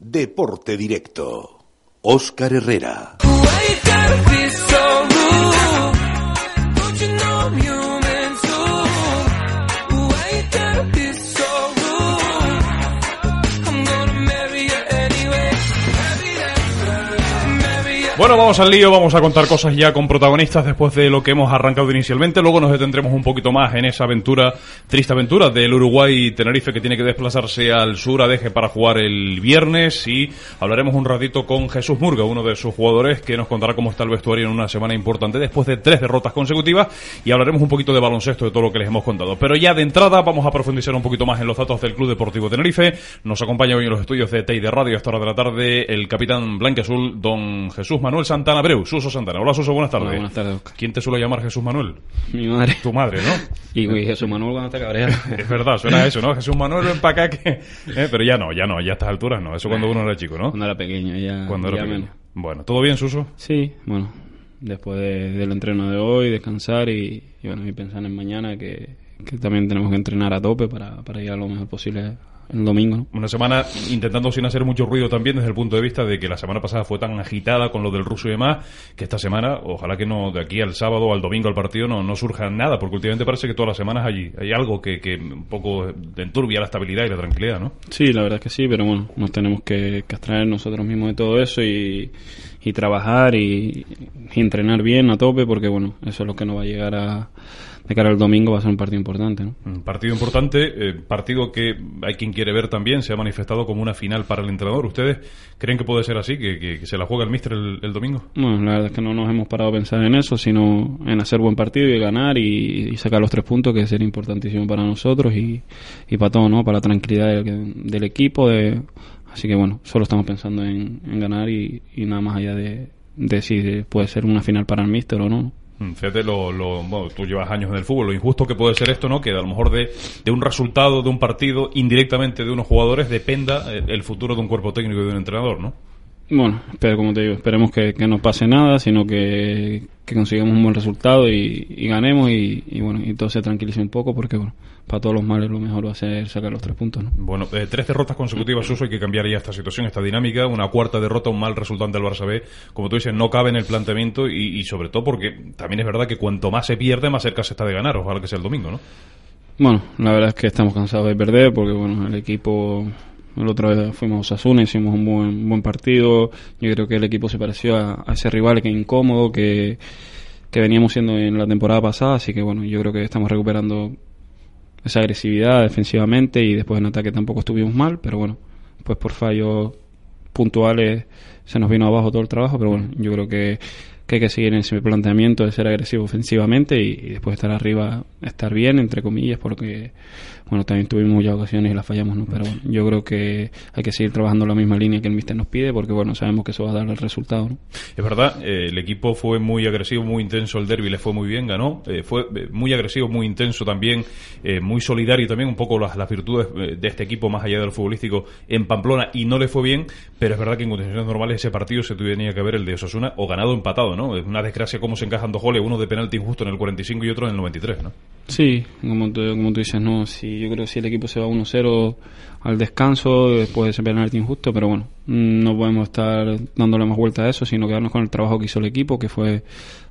Deporte Directo. Óscar Herrera. Bueno, vamos al lío, vamos a contar cosas ya con protagonistas después de lo que hemos arrancado inicialmente. Luego nos detendremos un poquito más en esa aventura, triste aventura del Uruguay-Tenerife que tiene que desplazarse al sur a Deje para jugar el viernes y hablaremos un ratito con Jesús Murga, uno de sus jugadores que nos contará cómo está el vestuario en una semana importante después de tres derrotas consecutivas y hablaremos un poquito de baloncesto de todo lo que les hemos contado. Pero ya de entrada vamos a profundizar un poquito más en los datos del Club Deportivo Tenerife. Nos acompaña hoy en los estudios de TEI de Radio a esta hora de la tarde el capitán Blanqueazul, don Jesús Manuel Santana Breu, Suso Santana. Hola Suso, buenas tardes. Hola, buenas tardes, Oscar. ¿Quién te suele llamar Jesús Manuel? Mi madre. Tu madre, ¿no? Y, y Jesús Manuel cuando te cabrea. Es verdad, suena eso, ¿no? Jesús Manuel, ven para acá que... eh, Pero ya no, ya no, ya a estas alturas no. Eso cuando uno era chico, ¿no? Cuando era pequeño, ya. Cuando era ya pequeño. menos. Bueno, ¿todo bien, Suso? Sí, bueno. Después de- del entreno de hoy, descansar y, y bueno, y pensar en mañana que, que también tenemos que entrenar a tope para, para ir a lo mejor posible el domingo, ¿no? Una semana intentando sin hacer mucho ruido también desde el punto de vista de que la semana pasada fue tan agitada con lo del ruso y demás, que esta semana, ojalá que no, de aquí al sábado o al domingo al partido no, no surja nada, porque últimamente parece que todas las semanas hay, hay algo que, que un poco enturbia la estabilidad y la tranquilidad, ¿no? Sí, la verdad es que sí, pero bueno, nos tenemos que, que abstraer nosotros mismos de todo eso y, y trabajar y, y entrenar bien a tope porque bueno, eso es lo que nos va a llegar a... De cara al domingo va a ser un partido importante, ¿no? Un partido importante, eh, partido que hay quien quiere ver también, se ha manifestado como una final para el entrenador. ¿Ustedes creen que puede ser así, que, que- que se la juega el míster el, el domingo? Bueno, la verdad es que no nos hemos parado a pensar en eso, sino en hacer buen partido y ganar y, y sacar los tres puntos, que sería importantísimo para nosotros y, y para todo, ¿no? Para la tranquilidad del, del equipo. De, así que bueno, solo estamos pensando en, en ganar y, y nada más allá de, de si puede ser una final para el míster o no. Mm, Fíjate, lo, lo- bueno, tú llevas años en el fútbol, lo injusto que puede ser esto, ¿no? Que a lo mejor de, de un resultado de un partido, indirectamente de unos jugadores, dependa eh, el futuro de un cuerpo técnico y de un entrenador, ¿no? Bueno, pero como te digo, esperemos que, que no pase nada, sino que, que consigamos un buen resultado y, y ganemos y, y bueno, y todo se tranquilice un poco porque bueno, para todos los males lo mejor va a ser sacar los tres puntos, ¿no? Bueno, eh, tres derrotas consecutivas, Uso, hay que cambiar ya esta situación, esta dinámica. Una cuarta derrota, un mal resultante del Barça B, como tú dices, no cabe en el planteamiento y, y sobre todo porque también es verdad que cuanto más se pierde, más cerca se está de ganar. Ojalá que sea el domingo, ¿no? Bueno, la verdad es que estamos cansados de perder porque bueno, el equipo el otro día fuimos a Osasuna, hicimos un buen, buen partido. Yo creo que el equipo se pareció a, a ese rival que incómodo que, que veníamos siendo en la temporada pasada, así que bueno, yo creo que estamos recuperando esa agresividad defensivamente y después en ataque tampoco estuvimos mal, pero bueno, pues por fallos puntuales se nos vino abajo todo el trabajo, pero bueno, yo creo que, que hay que seguir en ese planteamiento de ser agresivo ofensivamente y, después estar arriba, estar bien, entre comillas, porque bueno, también tuvimos muchas ocasiones y las fallamos, ¿no? Pero bueno, yo creo que hay que seguir trabajando la misma línea que el míster nos pide, porque bueno, sabemos que eso va a dar el resultado, ¿no? Es verdad, eh, el equipo fue muy agresivo, muy intenso, el derby le fue muy bien, ganó, eh, fue eh, muy agresivo, muy intenso también, muy solidario también, un poco las, virtudes de este equipo más allá del futbolístico en Pamplona y no le fue bien, pero es verdad que en condiciones normales ese partido se tenía que ver el de Osasuna o ganado o empatado, ¿no? Es una desgracia cómo se encajan dos goles, uno de penalti injusto en el 45 y otro en el 93, ¿no? Sí, como tú, como tú dices, no, si yo creo que si el equipo se va 1-0 al descanso, después de ese penalti injusto, pero bueno, no podemos estar dándole más vuelta a eso, sino quedarnos con el trabajo que hizo el equipo, que fue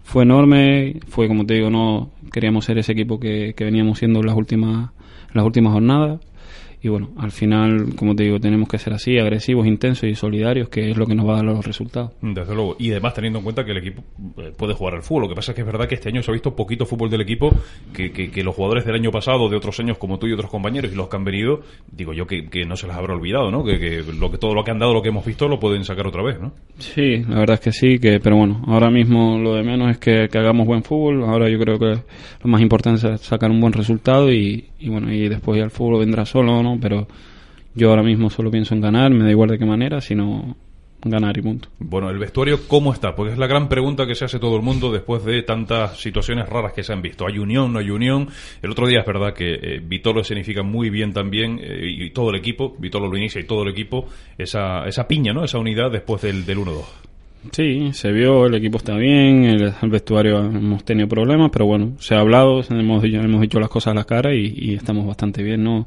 fue enorme, fue como te digo, no queríamos ser ese equipo que, que veníamos siendo en las últimas las últimas jornadas y bueno, al final, como te digo, tenemos que ser así, agresivos, intensos y solidarios, que es lo que nos va a dar los resultados. Desde luego. Y además teniendo en cuenta que el equipo eh, puede jugar al fútbol. Lo que pasa es que es verdad que este año se ha visto poquito fútbol del equipo, que, que, que los jugadores del año pasado, de otros años como tú y otros compañeros, y los que han venido, digo yo que, que no se les habrá olvidado, ¿no? Que, que lo que todo lo que han dado, lo que hemos visto, lo pueden sacar otra vez, ¿no? Sí, la verdad es que sí, que pero bueno, ahora mismo lo de menos es que, que hagamos buen fútbol. Ahora yo creo que lo más importante es sacar un buen resultado y, y bueno, y después ya el fútbol vendrá solo, ¿no? Pero yo ahora mismo solo pienso en ganar, me da igual de qué manera, sino ganar y punto. Bueno, el vestuario, ¿cómo está? Porque es la gran pregunta que se hace todo el mundo después de tantas situaciones raras que se han visto. ¿Hay unión, no hay unión? El otro día es verdad que eh, Vitolo significa muy bien también, eh, y todo el equipo, Vitolo lo inicia y todo el equipo, esa, esa piña, ¿no? Esa unidad después del, del 1-2. Sí, se vio, el equipo está bien, el, el vestuario hemos tenido problemas, pero bueno, se ha hablado, hemos, hemos dicho las cosas a la cara y, y estamos bastante bien, ¿no?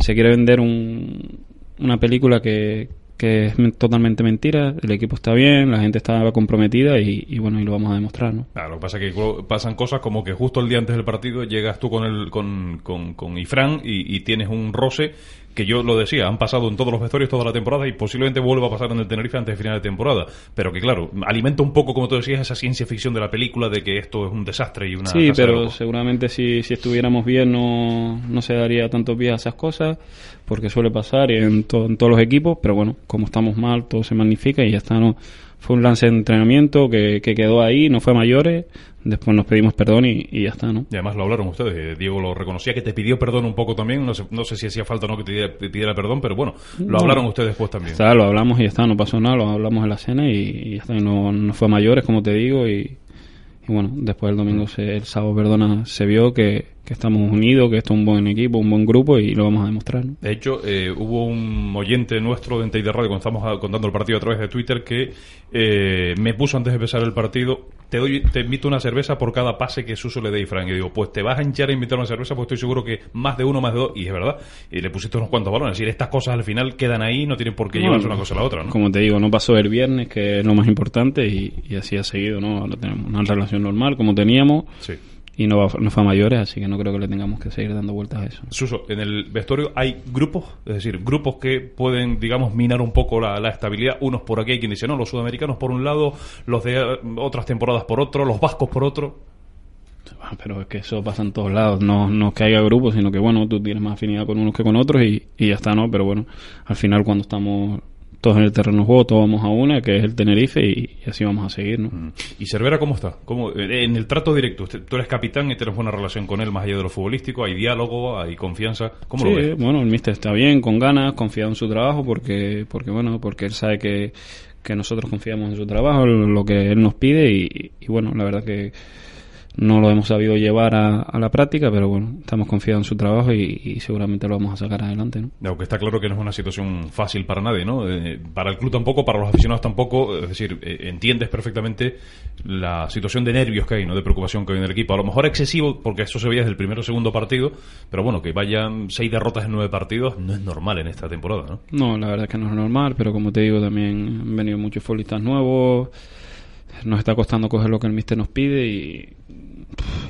Se quiere vender un- una película que, que es totalmente mentira. El equipo está bien, la gente está comprometida y, bueno, y lo vamos a demostrar, ¿no? Lo que pasa es que pasan cosas como que justo el día antes del partido llegas tú con el con, con, con Ifran y, y tienes un roce que yo lo decía, han pasado en todos los vestuarios toda la temporada y posiblemente vuelva a pasar en el Tenerife antes de final de temporada. Pero que claro, alimenta un poco, como tú decías, esa ciencia ficción de la película de que esto es un desastre y una... Sí, pero seguramente si, si estuviéramos bien no, no se daría tanto pie a esas cosas, porque suele pasar en, en todos los equipos, pero bueno, como estamos mal, todo se magnifica y ya está, ¿no? Fue un lance de entrenamiento que, que quedó ahí, no fue a mayores, después nos pedimos perdón y, y, ya está, ¿no? Y además lo hablaron ustedes, eh, Diego lo reconocía que te pidió perdón un poco también, no sé, no sé si hacía falta o no que te pidiera, perdón, pero bueno, lo hablaron ustedes después también. Está, lo hablamos y ya está, no pasó nada, lo hablamos en la cena y, y ya está, y no, no fue a mayores, como te digo, y, y bueno, después el domingo, se, el sábado, perdona, se vio que, que, estamos unidos, que esto es un buen equipo, un buen grupo y lo vamos a demostrar. ¿no? De hecho, eh, hubo un oyente nuestro de Entei de Radio, cuando estamos contando el partido a través de Twitter, que eh, me puso antes de empezar el partido, te doy, te invito una cerveza por cada pase que Suso le dé a Fran. Y digo, pues te vas a hinchar a invitar una cerveza, pues estoy seguro que más de uno, más de dos, y es verdad. Y le pusiste unos cuantos balones. Es decir, estas cosas al final quedan ahí, no tienen por qué llevarse una cosa a la otra, ¿no? Como te digo, no pasó el viernes, que es lo más importante, y, y así ha seguido, ¿no? Ahora tenemos una relación normal, como teníamos. Sí y no, va, no fue a mayores, así que no creo que le tengamos que seguir dando vueltas a eso. Suso, en el vestuario hay grupos, es decir, grupos que pueden, digamos, minar un poco la, la estabilidad. Unos por aquí, hay quien dice, no, los sudamericanos por un lado, los de otras temporadas por otro, los vascos por otro. Pero es que eso pasa en todos lados, no, no es que haya grupos, sino que bueno, tú tienes más afinidad con unos que con otros y, y ya está, ¿no? Pero bueno, al final cuando estamos todos en el terreno de juego, todos vamos a una, que es el Tenerife, y, y así vamos a seguir, ¿no? Mm. ¿Y Cervera cómo está? ¿Cómo, en el trato directo, tú eres capitán y tienes buena relación con él más allá de lo futbolístico, hay diálogo, hay confianza, ¿cómo sí, lo ves? bueno, el míster está bien, con ganas, confiado en su trabajo, porque, porque bueno, porque él sabe que, que nosotros confiamos en su trabajo, lo que él nos pide, y, y bueno, la verdad que no lo hemos sabido llevar a, a, la práctica, pero bueno, estamos confiados en su trabajo y, y, seguramente lo vamos a sacar adelante. ¿no? Aunque está claro que no es una situación fácil para nadie, ¿no? Eh, para el club tampoco, para los aficionados tampoco. Es decir, eh, entiendes perfectamente la situación de nervios que hay, ¿no? De preocupación que hay en el equipo. A lo mejor excesivo, porque eso se veía desde el primero o segundo partido, pero bueno, que vayan seis derrotas en nueve partidos no es normal en esta temporada, ¿no? No, la verdad es que no es normal, pero como te digo, también han venido muchos futbolistas nuevos. Nos está costando coger lo que el míster nos pide y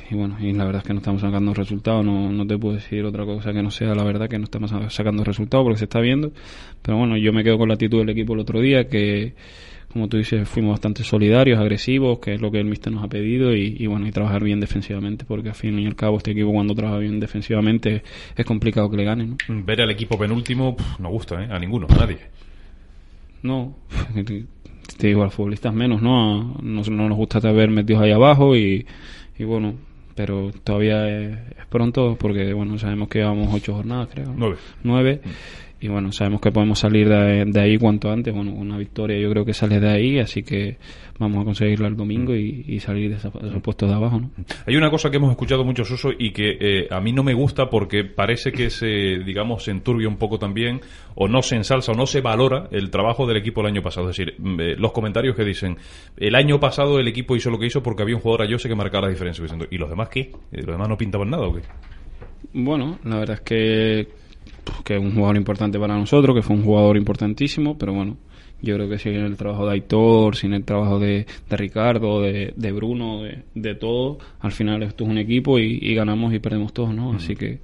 y bueno, y la verdad es que no estamos sacando resultados, no, no te puedo decir otra cosa que no sea la verdad que no estamos sacando resultados porque se está viendo, pero bueno, yo me quedo con la actitud del equipo el otro día que como tú dices, fuimos bastante solidarios, agresivos, que es lo que el míster nos ha pedido, y, y, bueno, y trabajar bien defensivamente, porque al fin y al cabo este equipo cuando trabaja bien defensivamente es complicado que le gane, ¿no? Ver al equipo penúltimo pff, no gusta, ¿eh? A ninguno, a nadie. No, te digo, a los futbolistas menos, ¿no? No, no nos gusta ver metidos ahí abajo y, y bueno, pero todavía es, es, pronto porque bueno sabemos que llevamos ocho jornadas creo. Nueve, nueve y bueno sabemos que podemos salir de, de, ahí cuanto antes. Bueno una victoria yo creo que sale de ahí así que vamos a conseguirla el domingo y, y salir de, esa, de, esos puestos de abajo ¿no? hay una cosa que hemos escuchado mucho Suso y que eh, a mí no me gusta porque parece que se digamos se enturbia un poco también o no se ensalza o no se valora el trabajo del equipo el año pasado. Es decir eh, los comentarios que dicen el año pasado el equipo hizo lo que hizo porque había un jugador a Jose que marcaba la diferencia y los demás qué los demás no pintaban nada o qué bueno la verdad es que que es un jugador importante para nosotros, que fue un jugador importantísimo, pero bueno, yo creo que sin el trabajo de Aitor, sin el trabajo de, de Ricardo, de, de Bruno, de, de, todo, al final esto es un equipo y, y ganamos y perdemos todos, ¿no? Así que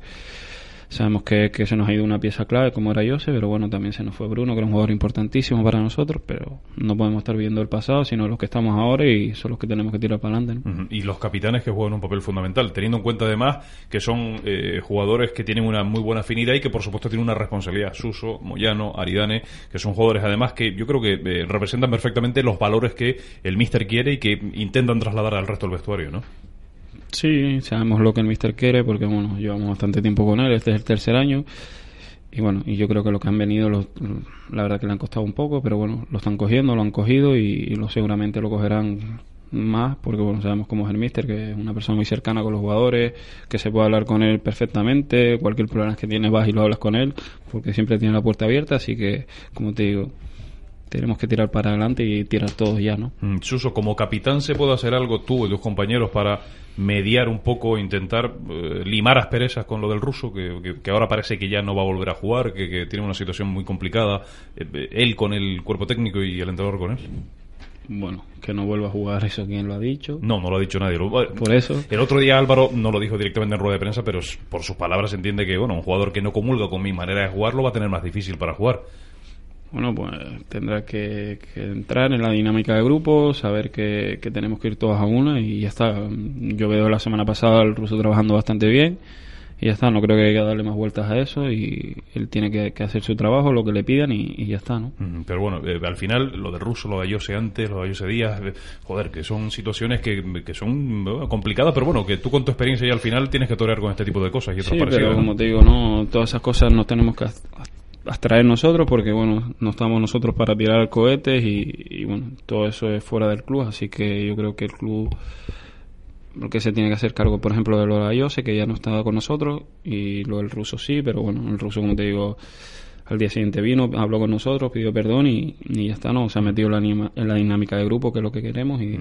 sabemos que, que, se nos ha ido una pieza clave como era Jose, pero bueno, también se nos fue Bruno, que era un jugador importantísimo para nosotros, pero no podemos estar viendo el pasado, sino los que estamos ahora y son los que tenemos que tirar para adelante. Y los capitanes que juegan un papel fundamental, teniendo en cuenta además que son eh, jugadores que tienen una muy buena afinidad y que por supuesto tienen una responsabilidad. Suso, Moyano, Aridane, que son jugadores además que yo creo que eh, representan perfectamente los valores que el míster quiere y que intentan trasladar al resto del vestuario, ¿no? Sí, sabemos lo que el mister quiere porque bueno, llevamos bastante tiempo con él, este es el tercer año. Y bueno, y yo creo que lo que han venido los, la verdad que le han costado un poco, pero bueno, lo están cogiendo, lo han cogido y, y lo seguramente lo cogerán más porque bueno, sabemos cómo es el mister, que es una persona muy cercana con los jugadores, que se puede hablar con él perfectamente, cualquier problema que tiene vas y lo hablas con él, porque siempre tiene la puerta abierta, así que como te digo, tenemos que tirar para adelante y tirar todos ya, ¿no? Mm, Suso, como capitán, ¿se puede hacer algo tú y tus compañeros para mediar un poco, intentar eh, limar asperezas con lo del ruso, que, que- que ahora parece que ya no va a volver a jugar, que, que tiene una situación muy complicada, eh, él con el cuerpo técnico y el entrenador con él? Bueno, que no vuelva a jugar, eso quién lo ha dicho. No, no lo ha dicho nadie. Por eso. El otro día Álvaro no lo dijo directamente en rueda de prensa, pero por sus palabras se entiende que bueno, un jugador que no comulga con mi manera de jugar lo va a tener más difícil para jugar. Bueno, pues tendrá que, que entrar en la dinámica de grupo, saber que, que tenemos que ir todos a una y ya está. Yo veo la semana pasada al ruso trabajando bastante bien y ya está. No creo que haya que darle más vueltas a eso y él tiene que, que hacer su trabajo, lo que le pidan y, y ya está, ¿no? Mm, Pero bueno, eh, al final lo de Russo, lo de Ayose antes, lo de Ayose Díaz, eh, joder, que son situaciones que, que son complicadas, pero bueno, que tú con tu experiencia ya al final tienes que torear con este tipo de cosas y otras Sí, parecidas. pero ¿no? como te digo, no, todas esas cosas nos tenemos que abstraer nosotros porque, bueno, no estamos nosotros para tirar cohetes y, bueno, todo eso es fuera del club, así que yo creo que el club lo que se tiene que hacer cargo, por ejemplo, de lo de Ayose, que ya no estaba con nosotros, y lo del ruso sí, pero bueno, el ruso, como te digo, al día siguiente vino, habló con nosotros, pidió perdón y, y ya está, ¿no? Se ha metido en la, en la dinámica de grupo, que es lo que queremos, y,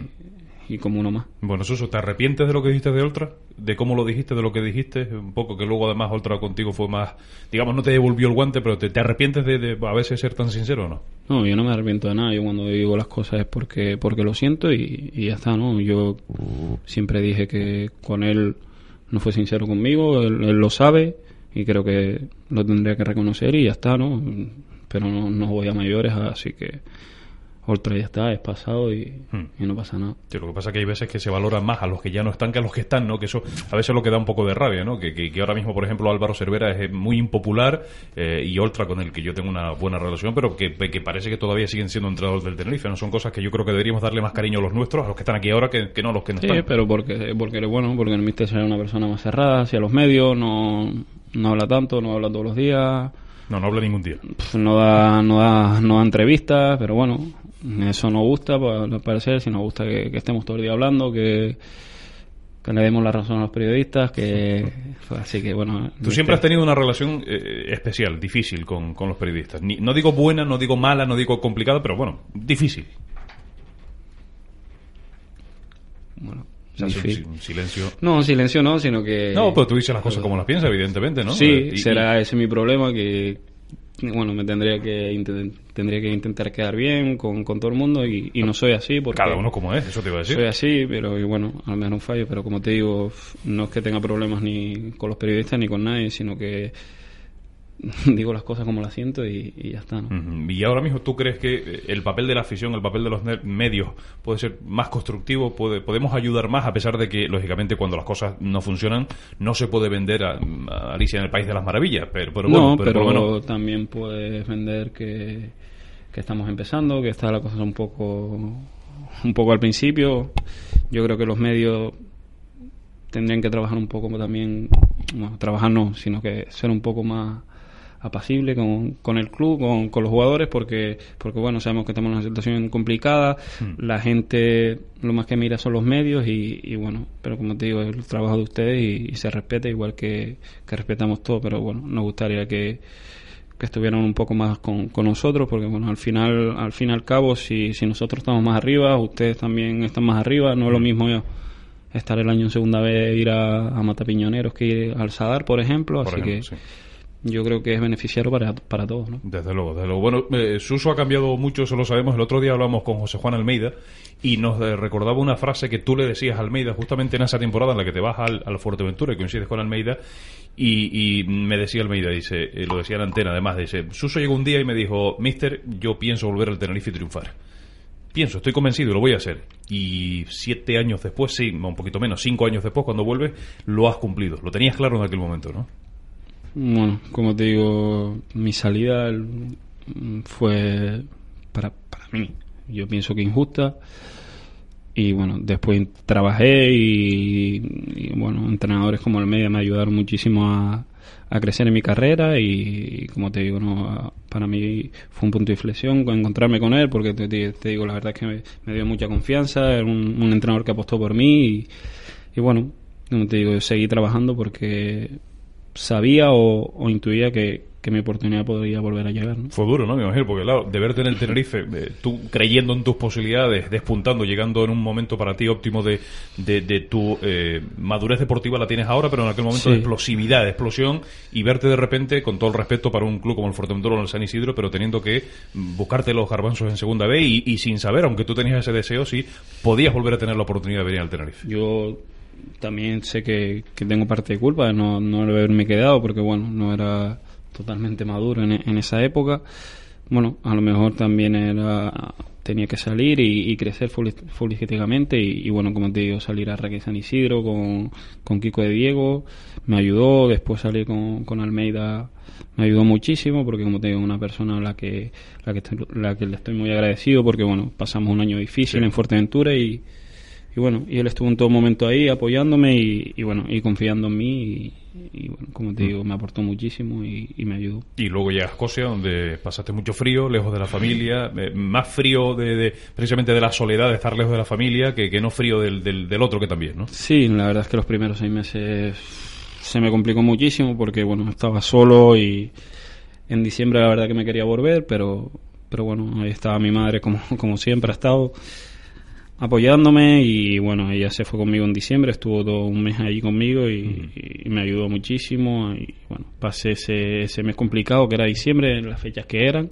y como uno más. Bueno, Suso, ¿te arrepientes de lo que dijiste de Oltra? ¿De cómo lo dijiste, de lo que dijiste? Un poco que luego además Oltra contigo fue más, digamos, no te devolvió el guante, pero ¿te, te arrepientes de, de a veces ser tan sincero o no? No, yo no me arrepiento de nada. Yo cuando digo las cosas es porque porque lo siento y, y ya está, ¿no? Yo siempre dije que con él no fue sincero conmigo, él, él lo sabe y creo que lo tendría que reconocer y ya está, ¿no? Pero no, no voy a mayores, así que otra ya está, es pasado y, Hmm. y no pasa nada. Sí, lo que pasa es que hay veces que se valoran más a los que ya no están que a los que están, ¿no? Que eso a veces lo que da un poco de rabia, ¿no? Que, que, que ahora mismo, por ejemplo, Álvaro Cervera es eh, muy impopular eh, y Oltra con el que yo tengo una buena relación, pero que, que parece que todavía siguen siendo entrenadores del Tenerife, ¿no? Son cosas que yo creo que deberíamos darle más cariño a los nuestros, a los que están aquí ahora, que, que no a los que no Sí, están. pero porque, porque bueno, porque el mister será una persona más cerrada hacia los medios, no, no habla tanto, no habla todos los días. No, no habla ningún día. No da, no da, no da entrevistas, pero bueno, eso nos gusta, al parecer, si nos gusta que, que estemos todo el día hablando, que, que le demos la razón a los periodistas, que así que bueno. Tú siempre has tenido una relación eh, especial, difícil con, con los periodistas. Ni- no digo buena, no digo mala, no digo complicada, pero bueno, difícil. bueno, O sea, difícil. silencio. No, silencio no, sino que... No, pero tú dices las cosas como las piensas, evidentemente, ¿no? Sí, Eh, y- será ese mi problema que bueno, me tendría que tendría que intentar quedar bien con, con todo el mundo y, y no soy así porque Cada uno como es, eso te iba a decir. soy así, pero y bueno, al menos un fallo, pero como te digo, no es que tenga problemas ni con los periodistas ni con nadie, sino que digo las cosas como las siento y, y ya está, ¿no? Y ahora mismo, ¿tú crees que el papel de la afición, el papel de los medios puede ser más constructivo? Puede, ¿Podemos ayudar más a pesar de que, lógicamente, cuando las cosas no funcionan, no se puede vender a, a Alicia en el País de las Maravillas? Pero, pero bueno, no, pero, menos- también puedes vender que, que estamos empezando, que está la cosa un poco un poco al principio. Yo creo que los medios tendrían que trabajar un poco también, bueno, trabajar no, sino que ser un poco más apacible con, con el club, con, con los jugadores, porque, porque bueno, sabemos que estamos en una situación complicada, Hmm. la gente lo más que mira son los medios y, y bueno, pero como te digo, es el trabajo de ustedes y, y se respeta igual que, que respetamos todo, pero bueno, nos gustaría que, que estuvieran un poco más con, con nosotros, porque bueno, al final, al fin y al cabo, si, si nosotros estamos más arriba, ustedes también están más arriba, no es lo mismo yo estar el año en segunda vez, ir a, a Matapiñoneros que ir al Sadar, por ejemplo, por así ejemplo, que sí. Yo creo que es beneficiario para, para todos, ¿no? Desde luego, desde luego. Bueno, eh, Suso ha cambiado mucho, eso lo sabemos. El otro día hablamos con José Juan Almeida y nos eh, recordaba una frase que tú le decías a Almeida justamente en esa temporada en la que te vas al, al Fuerteventura y coincides con Almeida y, me decía Almeida, dice, eh, lo decía en antena además, dice, Suso llegó un día y me dijo, Mister, yo pienso volver al Tenerife y triunfar. Pienso, estoy convencido lo voy a hacer. Y siete años después, sí, un poquito menos, cinco años después, cuando vuelves, lo has cumplido. Lo tenías claro en aquel momento, ¿no? Bueno, como te digo, mi salida fue para, para mí, yo pienso que injusta. Y bueno, después trabajé y, bueno, entrenadores como el media me ayudaron muchísimo a, a crecer en mi carrera. Y, como te digo, no, para mí fue un punto de inflexión con encontrarme con él porque te, digo, la verdad es que me, dio mucha confianza, era un, un entrenador que apostó por mí y, y bueno, como te digo, yo seguí trabajando porque sabía o, o intuía que, que mi oportunidad podría volver a llegar. ¿no? Fue duro, ¿no? Me imagino, porque claro, de verte en el Tenerife, eh, tú creyendo en tus posibilidades, despuntando, llegando en un momento para ti óptimo de, de, de tu eh, madurez deportiva la tienes ahora, pero en aquel momento Sí. de explosividad, de explosión, y verte de repente, con todo el respeto para un club como el Fuerteventura o el San Isidro, pero teniendo que buscarte los garbanzos en segunda B y, y sin saber, aunque tú tenías ese deseo, si podías volver a tener la oportunidad de venir al Tenerife. Yo también sé que, que tengo parte de culpa de no, no haberme quedado porque, bueno, no era totalmente maduro en, en esa época. Bueno, a lo mejor también era tenía que salir y, y crecer futbolísticamente y, y, bueno, como te digo, salir a Raquel San Isidro con, con Kiko de Diego me ayudó, después salir con, con Almeida me ayudó muchísimo porque como te digo, una persona a la que, la que, estoy- la que le estoy muy agradecido porque bueno, pasamos un año difícil Sí. en Fuerteventura y, y bueno, y él estuvo en todo momento ahí apoyándome y, y bueno, y confiando en mí y, y, bueno, como te digo, me aportó muchísimo y, y me ayudó. Y luego llegas a Escocia, donde pasaste mucho frío, lejos de la familia, eh, más frío de, de- precisamente de la soledad de estar lejos de la familia que, que no frío del, del, del otro que también, ¿no? Sí, la verdad es que los primeros seis meses se me complicó muchísimo porque bueno, estaba solo y en diciembre la verdad que me quería volver, pero, pero bueno, ahí estaba mi madre como, como siempre ha estado apoyándome y bueno, ella se fue conmigo en diciembre, estuvo todo un mes ahí conmigo y, y me ayudó muchísimo y bueno, pasé ese, ese mes complicado que era diciembre, las fechas que eran.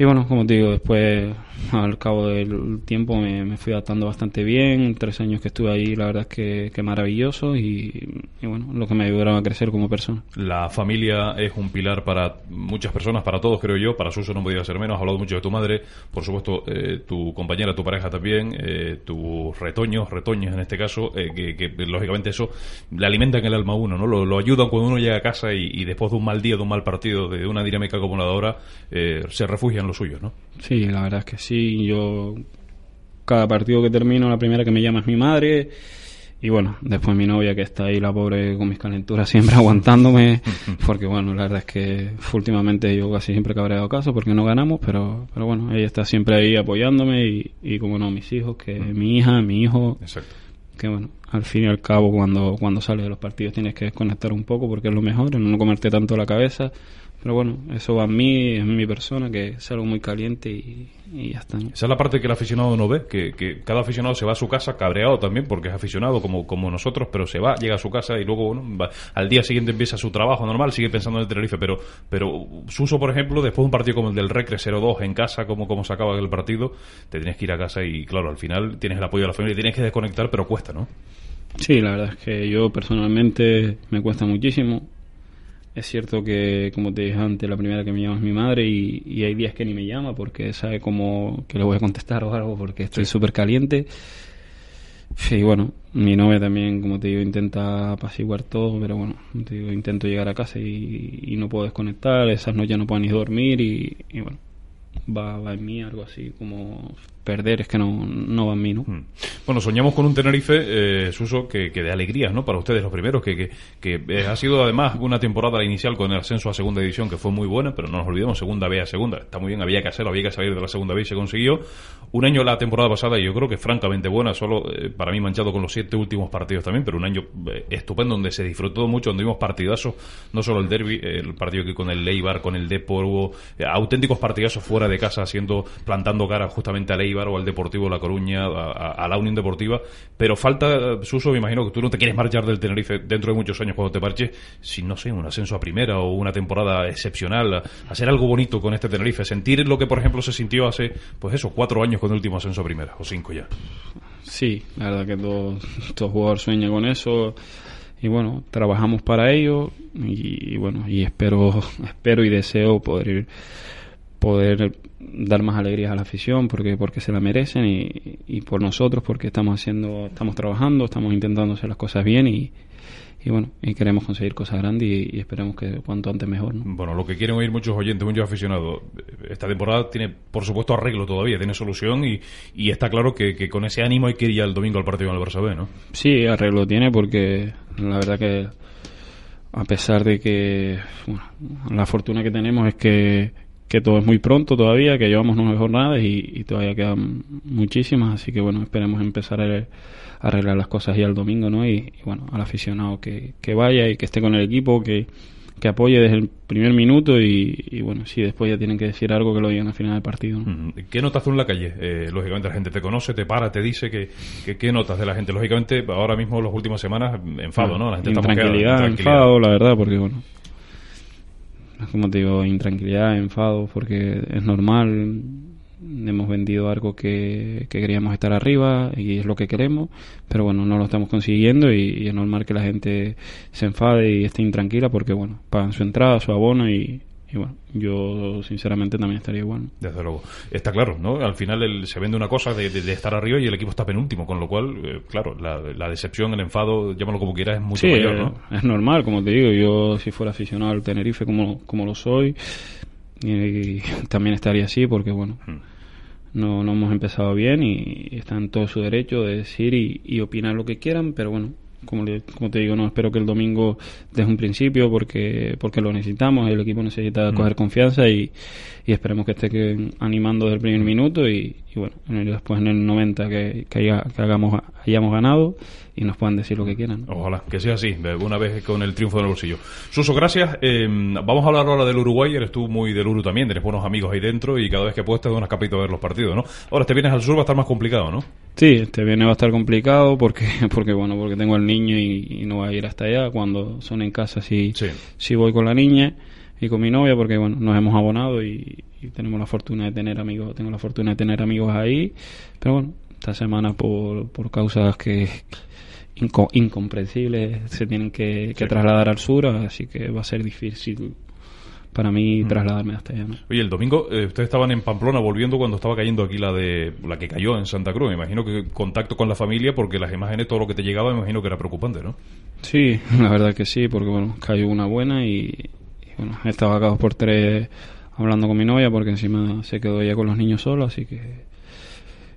Y bueno, como te digo, después al cabo del tiempo me, fui adaptando bastante bien. Tres años que estuve ahí, la verdad es que, que maravilloso y, bueno, lo que me ayudaron a crecer como persona. La familia es un pilar para muchas personas, para todos creo yo, para Suso no podía ser menos, has hablado mucho de tu madre, por supuesto eh, tu compañera, tu pareja también, eh, tus retoños, retoñas en este caso, eh, que, lógicamente eso le alimentan el alma a uno, ¿no? Lo, lo ayudan cuando uno llega a casa y, después de un mal día, de un mal partido, de una dinámica como la de ahora, se refugian los suyos, ¿no? Sí, la verdad es que sí. Yo, cada partido que termino, la primera que me llama es mi madre. Y bueno, después mi novia que está ahí, la pobre, con mis calenturas siempre aguantándome. Porque bueno, la verdad es que últimamente yo casi siempre cabreado caso porque no ganamos. Pero, pero bueno, ella está siempre ahí apoyándome. Y, y como no, mis hijos, que mi hija, mi hijo. Exacto. Que bueno, al fin y al cabo, cuando, cuando sales de los partidos tienes que desconectar un poco porque es lo mejor, no comerte tanto la cabeza. Pero bueno, eso va a mí, es mi persona, que es algo muy caliente y, y ya está. ¿no? Esa es la parte que el aficionado no ve, que, que cada aficionado se va a su casa cabreado también, porque es aficionado como, como nosotros, pero se va, llega a su casa y luego bueno, va- al día siguiente empieza su trabajo normal, sigue pensando en el Tenerife, pero, pero Suso, por ejemplo, después de un partido como el del Recre 0-2 en casa, como, como se acaba el partido, te tienes que ir a casa y claro, al final tienes el apoyo de la familia, tienes que desconectar, pero cuesta, ¿no? Sí, la verdad es que yo personalmente me cuesta muchísimo. Es cierto que, como te dije antes, la primera que me llama es mi madre y, y hay días que ni me llama porque sabe cómo que le voy a contestar o algo porque estoy súper caliente. Sí, bueno, mi novia también, como te digo, intenta apaciguar todo, pero bueno, como te digo, intento llegar a casa y, y no puedo desconectar, esas noches no puedo ni dormir y, y bueno, va, va en mí algo así como perder, es que no, no va en mí, ¿no? Mm. Bueno, soñamos con un Tenerife, eh, Suso, que, que de alegrías, ¿no? Para ustedes los primeros, que, que, que, eh, ha sido además una temporada inicial con el ascenso a segunda división que fue muy buena, pero no nos olvidemos, segunda B a segunda. Está muy bien, había que hacerlo, había que salir de la segunda B y se consiguió. Un año la temporada pasada y yo creo que francamente buena, solo eh, para mí manchado con los siete últimos partidos también, pero un año eh, estupendo donde se disfrutó mucho, donde vimos partidazos, no solo el derby, el partido que con el Leibar, con el Depor, auténticos partidazos fuera de casa, haciendo, plantando cara justamente al Eibar o al Deportivo La Coruña, a, a- la Unión Deportiva, pero falta, Suso, me imagino que tú no te quieres marchar del Tenerife dentro de muchos años cuando te marches, si no sé, un ascenso a primera o una temporada excepcional, hacer algo bonito con este Tenerife, sentir lo que por ejemplo se sintió hace, pues eso, cuatro años con el último ascenso a primera, o cinco ya. Sí, la verdad que todo, todo jugador sueña con eso y bueno, trabajamos para ello y, bueno, y espero espero y deseo poder ir- poder dar más alegrías a la afición porque porque se la merecen y, y por nosotros porque estamos haciendo estamos trabajando, estamos intentando hacer las cosas bien y, y bueno, y queremos conseguir cosas grandes y, y esperemos que cuanto antes mejor, ¿no? Bueno, lo que quieren oír muchos oyentes, muchos aficionados, esta temporada tiene, por supuesto, arreglo todavía, tiene solución y, y está claro que, que con ese ánimo hay que ir ya el domingo al partido con el Barça B, ¿no? Sí, arreglo tiene porque la verdad que a pesar de que bueno, la fortuna que tenemos es que, que todo es muy pronto todavía, que llevamos nueve jornadas y, y todavía quedan muchísimas, así que bueno, esperemos empezar a arreglar las cosas ya el domingo, ¿no? Y, y bueno, al aficionado que, que vaya y que esté con el equipo, que, que apoye desde el primer minuto y, bueno, si después ya tienen que decir algo que lo digan al final del partido. ¿Qué notas tú en la calle? Eh, lógicamente la gente te conoce, te para, te dice que, ¿qué notas de la gente? Lógicamente ahora mismo las últimas semanas enfado, ¿no? La gente intranquilidad, enfado, la verdad, porque bueno, como te digo, intranquilidad, enfado, porque es normal. Hemos vendido algo que, queríamos estar arriba y es lo que queremos, pero bueno, no lo estamos consiguiendo y, es normal que la gente se enfade y esté intranquila porque bueno, pagan su entrada, su abono y, bueno, yo sinceramente también estaría igual. Desde luego. Está claro, ¿no? Al final se vende una cosa de, estar arriba y el equipo está penúltimo, con lo cual, eh, claro, la, decepción, el enfado, llámalo como quieras, es mucho mayor, ¿no? Es normal, como te digo, yo si fuera aficionado al Tenerife como, como lo soy, y, también estaría así porque, bueno... Hmm no, no hemos empezado bien y, están en todo su derecho de decir y, opinar lo que quieran, pero bueno, como, como te digo, no espero que el domingo desde un principio porque porque lo necesitamos, el equipo necesita mm. coger confianza y, y esperemos que esté animando desde el primer minuto y, bueno, después en el 90 que, que, que hagamos, hayamos ganado y nos puedan decir lo que quieran. Ojalá, que sea así, una vez con el triunfo en el bolsillo. Suso, gracias. Em, vamos a hablar ahora del Uruguay, eres tú muy del Uru también, tienes buenos amigos ahí dentro y cada vez que puedes te das unas a ver los partidos, ¿no? Ahora, te vienes al sur va a estar más complicado, ¿no? Sí, este viene va a estar complicado porque, porque bueno, porque tengo al niño y, no va a ir hasta allá. Cuando son en casa sí, sí. voy con la niña y con mi novia porque bueno, nos hemos abonado y, tenemos la fortuna de tener amigos, tengo la fortuna de tener amigos ahí, pero bueno, esta semana por, por causas que incomprensibles se tienen que, trasladar al sur, así que va a ser difícil para mí mm. trasladarme hasta allá. Oye, el domingo eh, ustedes estaban en Pamplona volviendo cuando estaba cayendo aquí la de la que cayó en Santa Cruz. Me imagino que contacto con la familia porque las imágenes, todo lo que te llegaba, me imagino que era preocupante, ¿no? Sí, la verdad que sí, porque bueno, cayó una buena y, bueno, estaba acá por tres hablando con mi novia porque encima se quedó ella con los niños solo, así que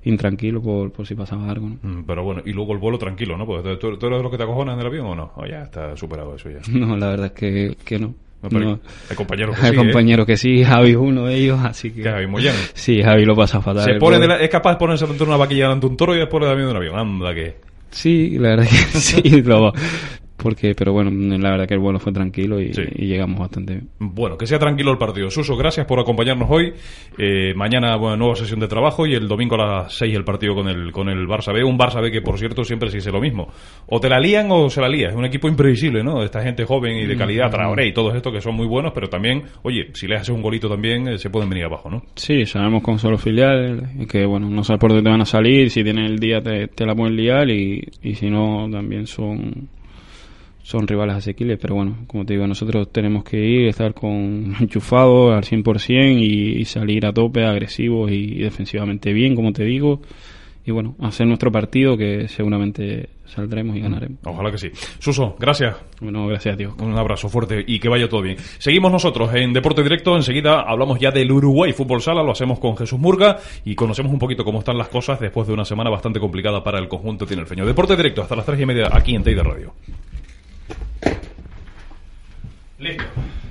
intranquilo por, por si pasaba algo. Mm, pero bueno, y luego el vuelo tranquilo, ¿no? Porque ¿tú, eres de los que te acojonas en el avión o no? O ya está superado eso ya. No, la verdad es que, que no. Hay compañeros que hay sí. compañeros ¿eh? que sí, Javi es uno de ellos, así que. Javi Moyano. Sí, Javi lo pasa fatal. Se pone es capaz de ponerse dentro de una vaquilla delante de un toro y después de de un avión. Anda que. Sí, la verdad que sí, lo, porque pero bueno la verdad que el vuelo fue tranquilo y, llegamos bastante bien. Bueno que sea tranquilo el partido. Suso gracias por acompañarnos hoy. Eh, mañana bueno, nueva sesión de trabajo y el domingo a las 6 el partido con el con el Barça B. Un Barça B que por cierto siempre se dice lo mismo. O te la lían o se la lía es un equipo imprevisible no esta gente joven y de calidad. Traoré y todos estos que son muy buenos pero también oye si le haces un golito también eh, se pueden venir abajo no sí sabemos con solo filiales que bueno no sabes por dónde van a salir. Si tienen el día te, te la pueden liar y, y si no también son son rivales asequibles, pero bueno, como te digo, nosotros tenemos que ir, estar con enchufado al 100% y, y salir a tope, agresivos y, defensivamente bien, como te digo, y bueno, hacer nuestro partido que seguramente saldremos y mm, ganaremos. Ojalá que sí. Suso, gracias. Bueno, gracias a Dios. Un abrazo fuerte y que vaya todo bien. Seguimos nosotros en Deporte Directo. Enseguida hablamos ya del Uruguay Fútbol Sala. Lo hacemos con Jesús Murga y conocemos un poquito cómo están las cosas después de una semana bastante complicada para el conjunto tinerfeño. Deporte Directo hasta las tres y media aquí en Teide Radio. Listo.